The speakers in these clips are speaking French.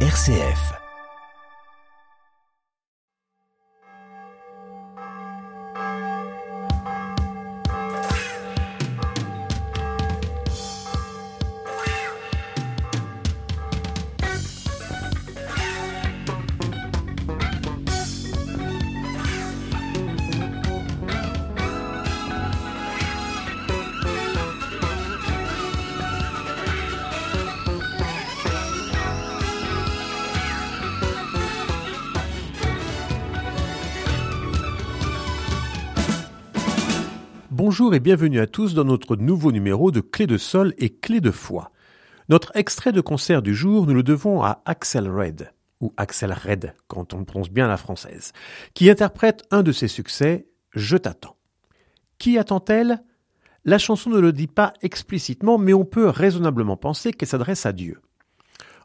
RCF. Bonjour et bienvenue à tous dans notre nouveau numéro de Clé de sol et Clé de foi. Notre extrait de concert du jour, nous le devons à Axel Red, ou Axel Red quand on prononce bien la française, qui interprète un de ses succès, Je t'attends. Qui attend-elle? La chanson ne le dit pas explicitement, mais on peut raisonnablement penser qu'elle s'adresse à Dieu.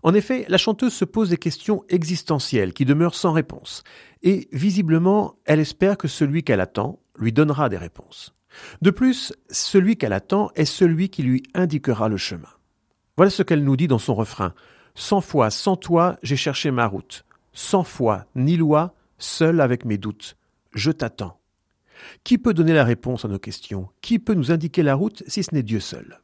En effet, la chanteuse se pose des questions existentielles qui demeurent sans réponse, et visiblement, elle espère que celui qu'elle attend lui donnera des réponses. De plus, celui qu'elle attend est celui qui lui indiquera le chemin. Voilà ce qu'elle nous dit dans son refrain. Cent fois, sans toi, j'ai cherché ma route. Cent fois, ni loi, seul avec mes doutes. Je t'attends. Qui peut donner la réponse à nos questions? Qui peut nous indiquer la route si ce n'est Dieu seul?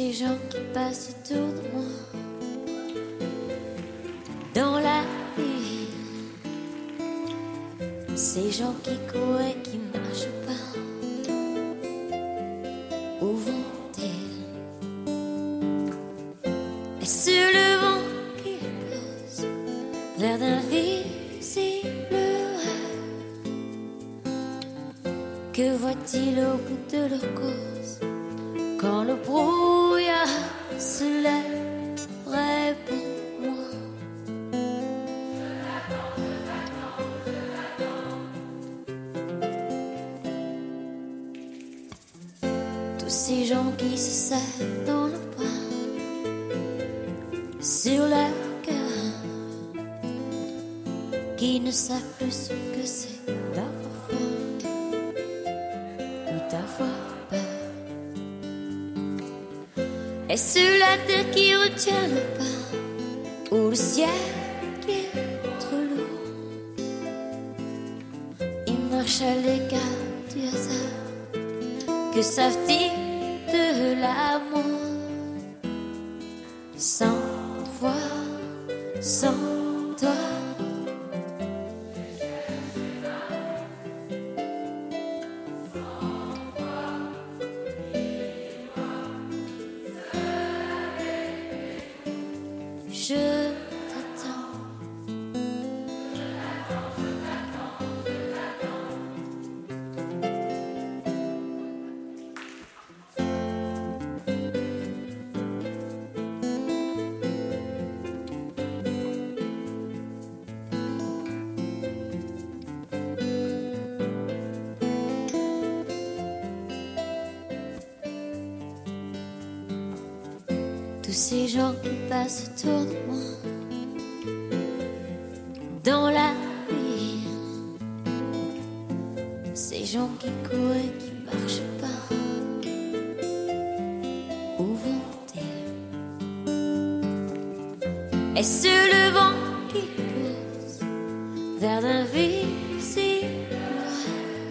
Ces gens qui passent autour de moi dans la vie, ces gens qui courent et qui marchent pas, où vont-ils? Sur le vent qui pose vers d'invisibles rêves, que voit-il au bout de leur cause quand le brouillard se lève, Sur la terre qui retient le pas, ou le ciel qui est trop lourd, ils marchent à l'écart du hasard. Que savent-ils de l'amour? Tous ces gens qui passent autour de moi. Dans la vie, ces gens qui courent et qui marchent pas, où vont-ils? Sur le vent qui pousse vers d'invisibles rêves,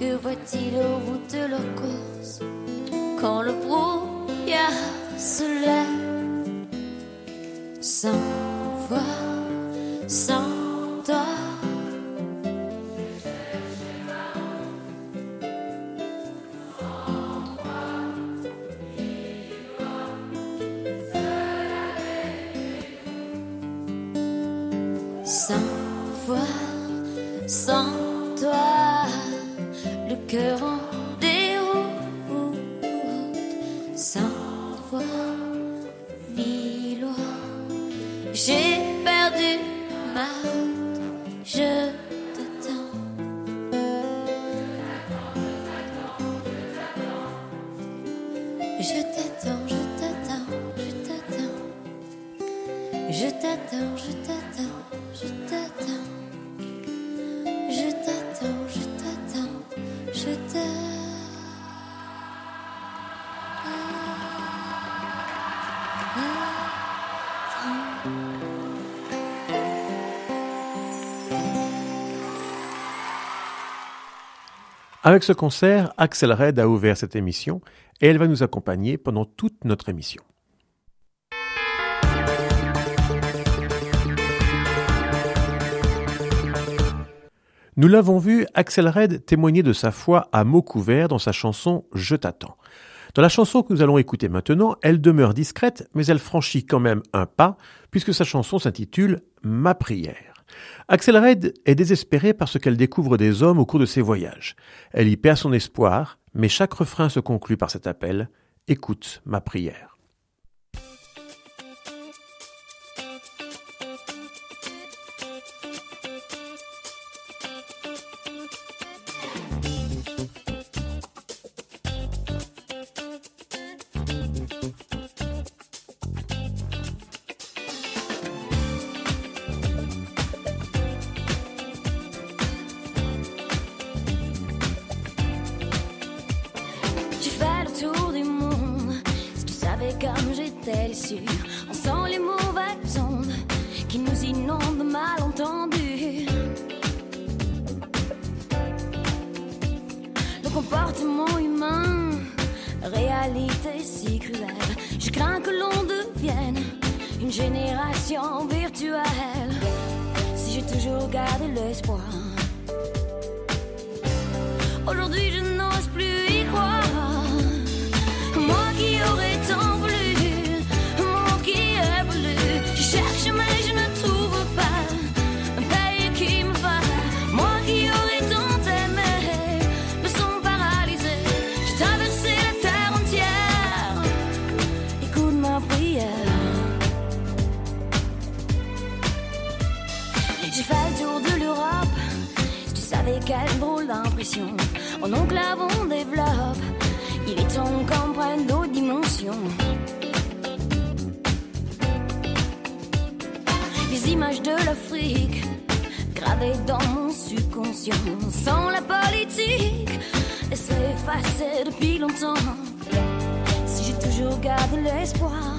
que voit-il au bout de leur course Sans voix, sans toi, le cœur Avec ce concert, Axel Red a ouvert cette émission et elle va nous accompagner pendant toute notre émission. Nous l'avons vu, Axel Red témoigner de sa foi à mots couverts dans sa chanson Je t'attends. Dans la chanson que nous allons écouter maintenant, elle demeure discrète, mais elle franchit quand même un pas, puisque sa chanson s'intitule Ma prière. Axel Red est désespérée parce qu'elle découvre des hommes au cours de ses voyages. Elle y perd son espoir, mais chaque refrain se conclut par cet appel Écoute ma prière. Génération virtuelle. Si j'ai toujours gardé l'espoir. Aujourd'hui je n'ose drôle d'impression en enclave on développe. Il est temps qu'on prenne d'autres dimensions. Les images de l'Afrique gravées dans mon subconscient. Sans la politique, elles seraient effacées depuis longtemps. Si j'ai toujours gardé l'espoir.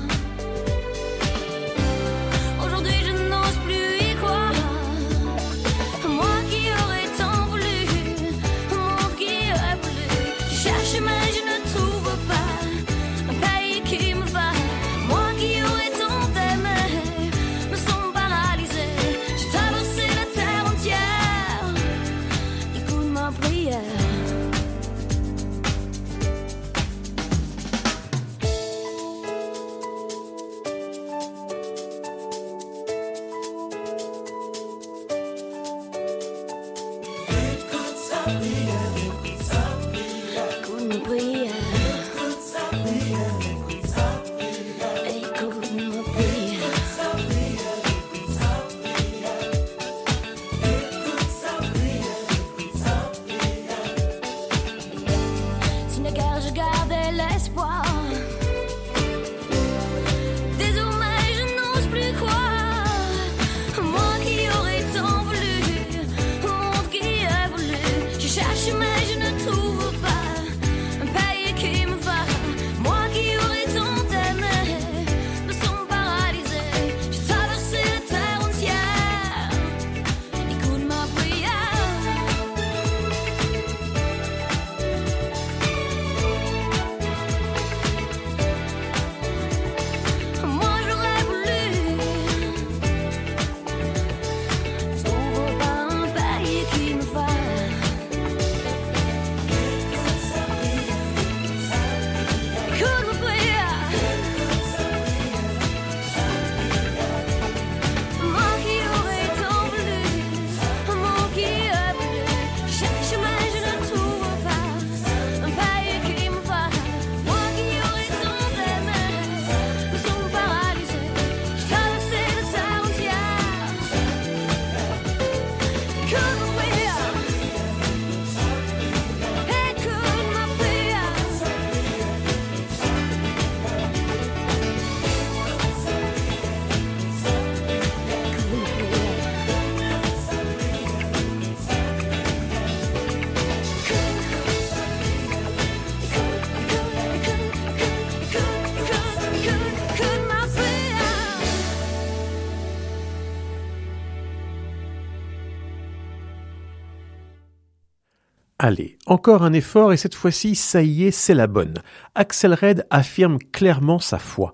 Allez, encore un effort et cette fois-ci, ça y est, c'est la bonne. Axel Red affirme clairement sa foi.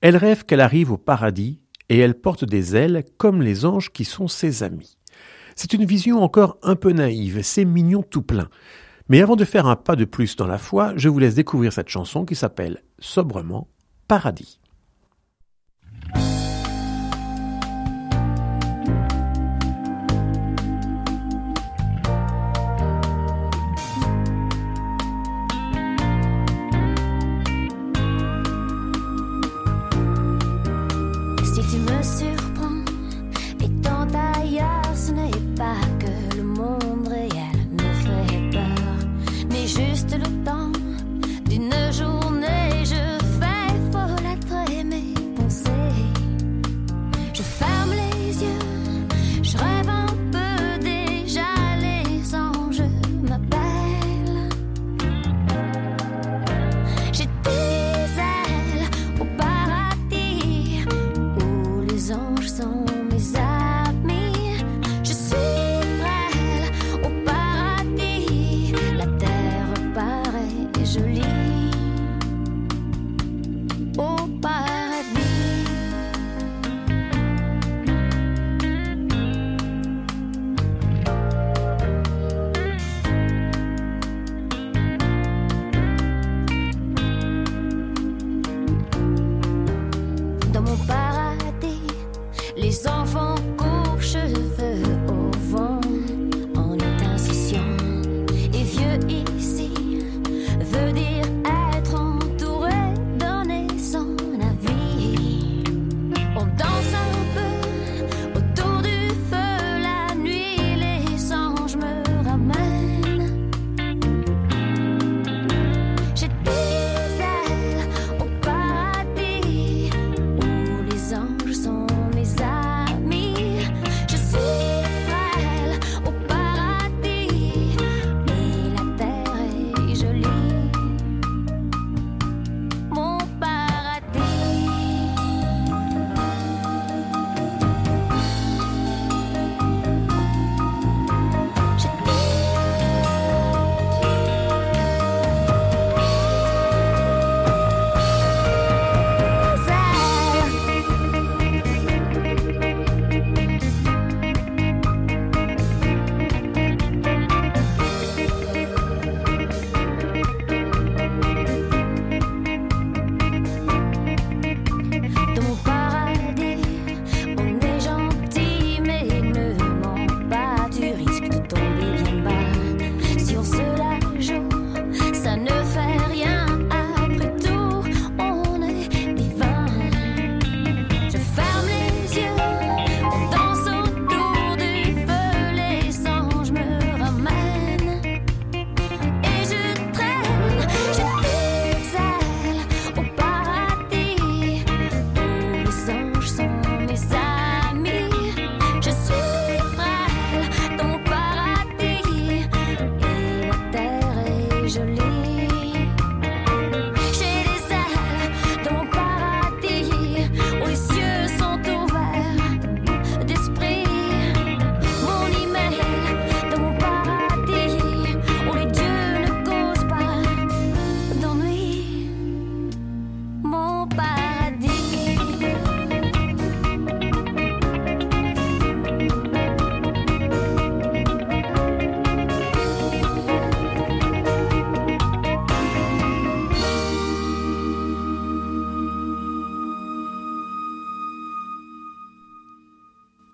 Elle rêve qu'elle arrive au paradis et elle porte des ailes comme les anges qui sont ses amis. C'est une vision encore un peu naïve, c'est mignon tout plein. Mais avant de faire un pas de plus dans la foi, je vous laisse découvrir cette chanson qui s'appelle sobrement Paradis.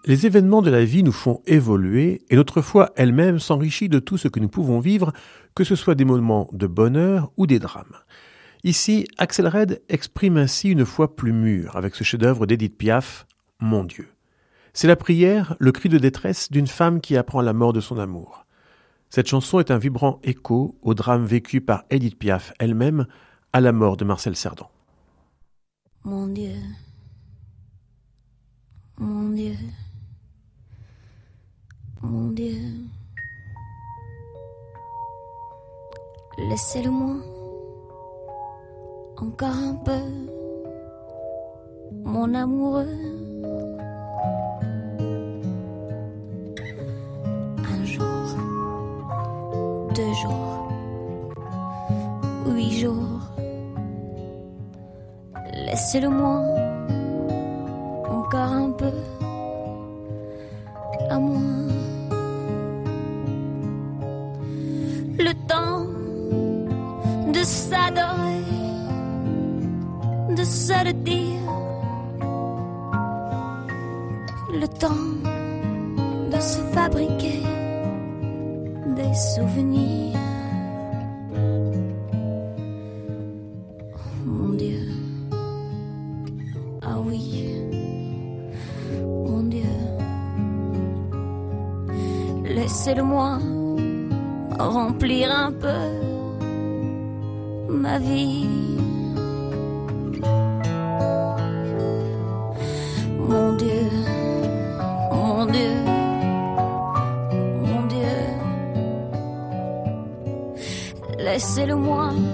Les événements de la vie nous font évoluer et notre foi elle-même s'enrichit de tout ce que nous pouvons vivre, que ce soit des moments de bonheur ou des drames. Ici, Axel Red exprime ainsi une foi plus mûre avec ce chef-d'œuvre d'Edith Piaf, Mon Dieu. C'est la prière, le cri de détresse d'une femme qui apprend la mort de son amour. Cette chanson est un vibrant écho au drame vécu par Edith Piaf elle-même à la mort de Marcel Cerdan. Mon Dieu, mon Dieu mon Dieu. Laissez-le-moi encore un peu, mon amoureux. Un jour, deux huit jours. Laissez-le-moi encore un peu à Le temps de s'adorer, de se le dire. Le temps de se fabriquer des souvenirs. Mon Dieu, ah oui, mon Dieu, laissez-le-moi remplir un peu ma vie. Mon Dieu, mon Dieu, mon Dieu, laissez-le-moi encore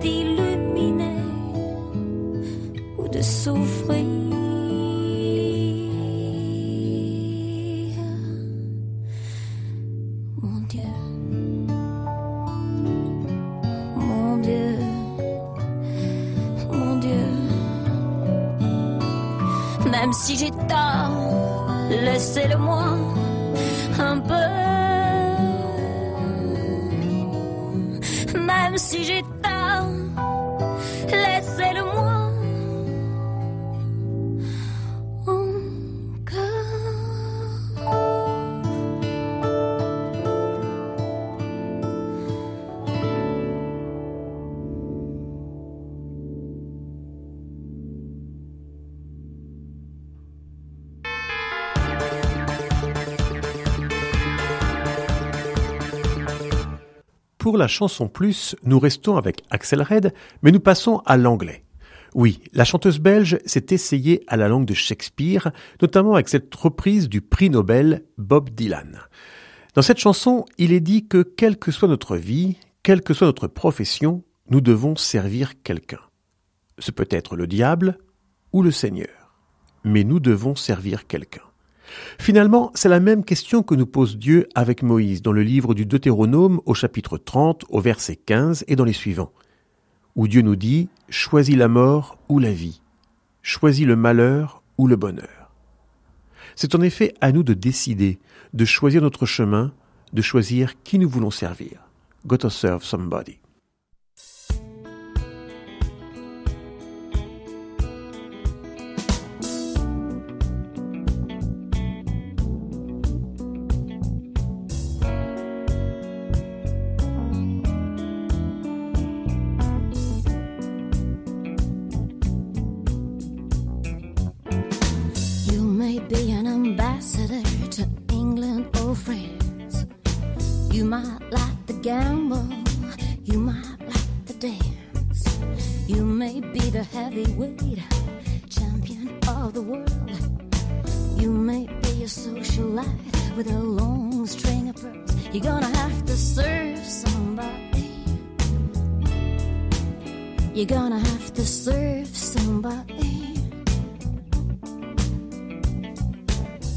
d'illuminer ou de souffrir. Mon Dieu, mon Dieu, mon Dieu. Même si j'ai tort, laissez-le-moi un si Pour la chanson plus, nous restons avec Axel Red, mais nous passons à l'anglais. Oui, la chanteuse belge s'est essayée à la langue de Shakespeare, notamment avec cette reprise du prix Nobel Bob Dylan. Dans cette chanson, il est dit que quelle que soit notre vie, quelle que soit notre profession, nous devons servir quelqu'un. Ce peut être le diable ou le Seigneur, mais nous devons servir quelqu'un. Finalement, c'est la même question que nous pose Dieu avec Moïse dans le livre du Deutéronome au chapitre 30 au verset 15 et dans les suivants, où Dieu nous dit ⁇ Choisis la mort ou la vie, choisis le malheur ou le bonheur ⁇ C'est en effet à nous de décider, de choisir notre chemin, de choisir qui nous voulons servir. Serve somebody. With a long string of pearls. You're gonna have to serve somebody. You're gonna have to serve somebody.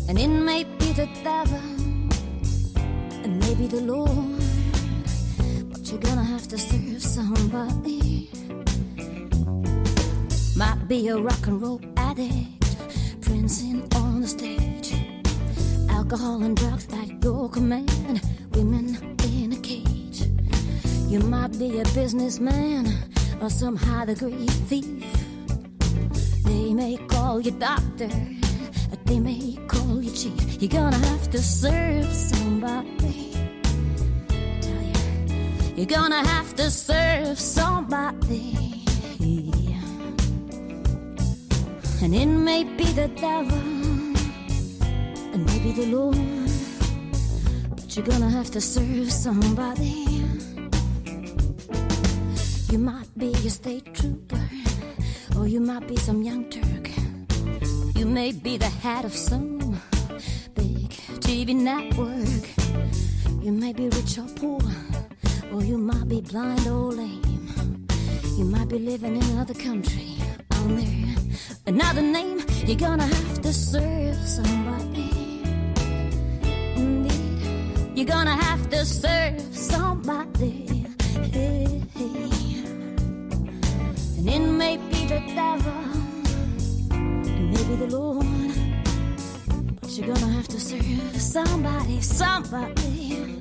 And it may be the devil, and maybe the Lord, but you're gonna have to serve somebody. Might be a rock and roll addict, prancing on the stage. Alcohol and drugs at your command, women in a cage. You might be a businessman or some high degree thief. They may call you doctor, but they may call you chief. You're gonna have to serve somebody. You're gonna have to serve somebody. And it may be the devil, and maybe the Lord, But you're gonna have to serve somebody. You might be a state trooper, or you might be some young Turk. You may be the head of some big TV network. You may be rich or poor, or you might be blind or lame. You might be living in another country, there another name. You're gonna have to serve somebody. You're gonna have to serve somebody. Hey, hey. And it may be the devil, maybe the Lord. But you're gonna have to serve somebody, somebody.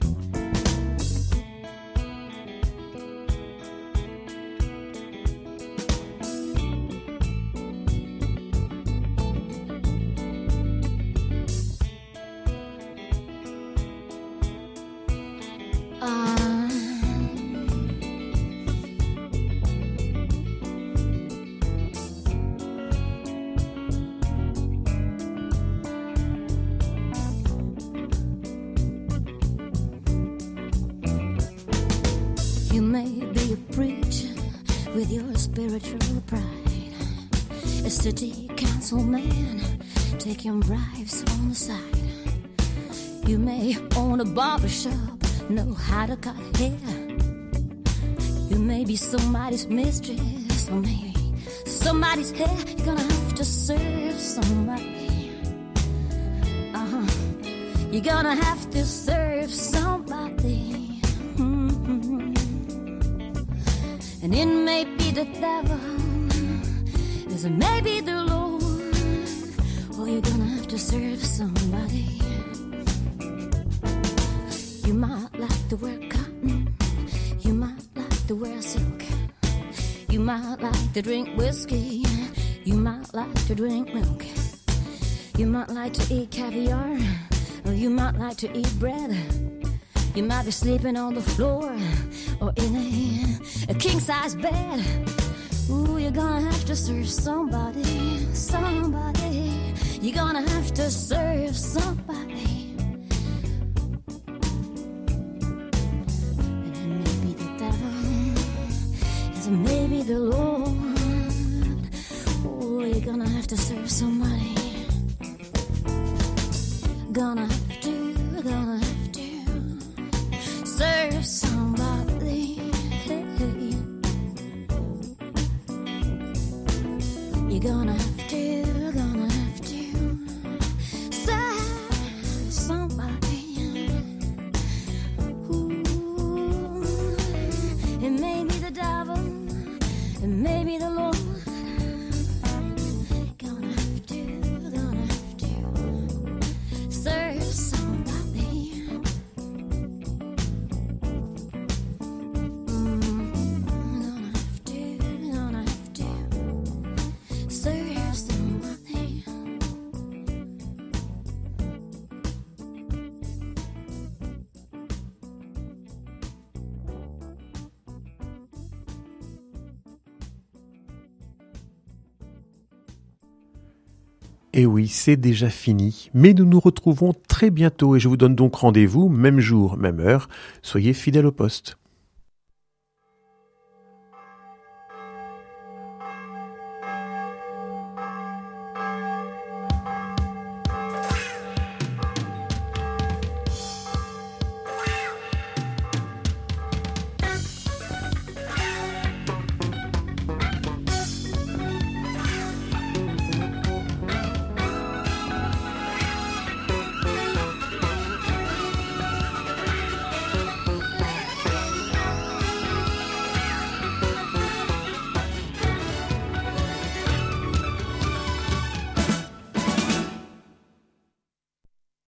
You may be a preacher with your spiritual pride, a city councilman taking bribes on the side. You may own a barber shop, know how to cut hair. You may be somebody's mistress, or maybe somebody's hair. You're gonna have to serve somebody. Uh huh. You're gonna have to serve somebody. And it may be the devil, as it may be the Lord, or you're gonna have to serve somebody. You might like to wear cotton, you might like to wear silk, you might like to drink whiskey, you might like to drink milk, you might like to eat caviar, or you might like to eat bread. You might be sleeping on the floor or in a, a king size bed. Ooh, you're gonna have to serve somebody, somebody. You're gonna have to serve somebody. And it may be the devil, it may be the Lord. Ooh, you're gonna have to serve somebody. Gonna You're gonna have to, Et oui, c'est déjà fini, mais nous nous retrouvons très bientôt et je vous donne donc rendez-vous, même jour, même heure. Soyez fidèles au poste.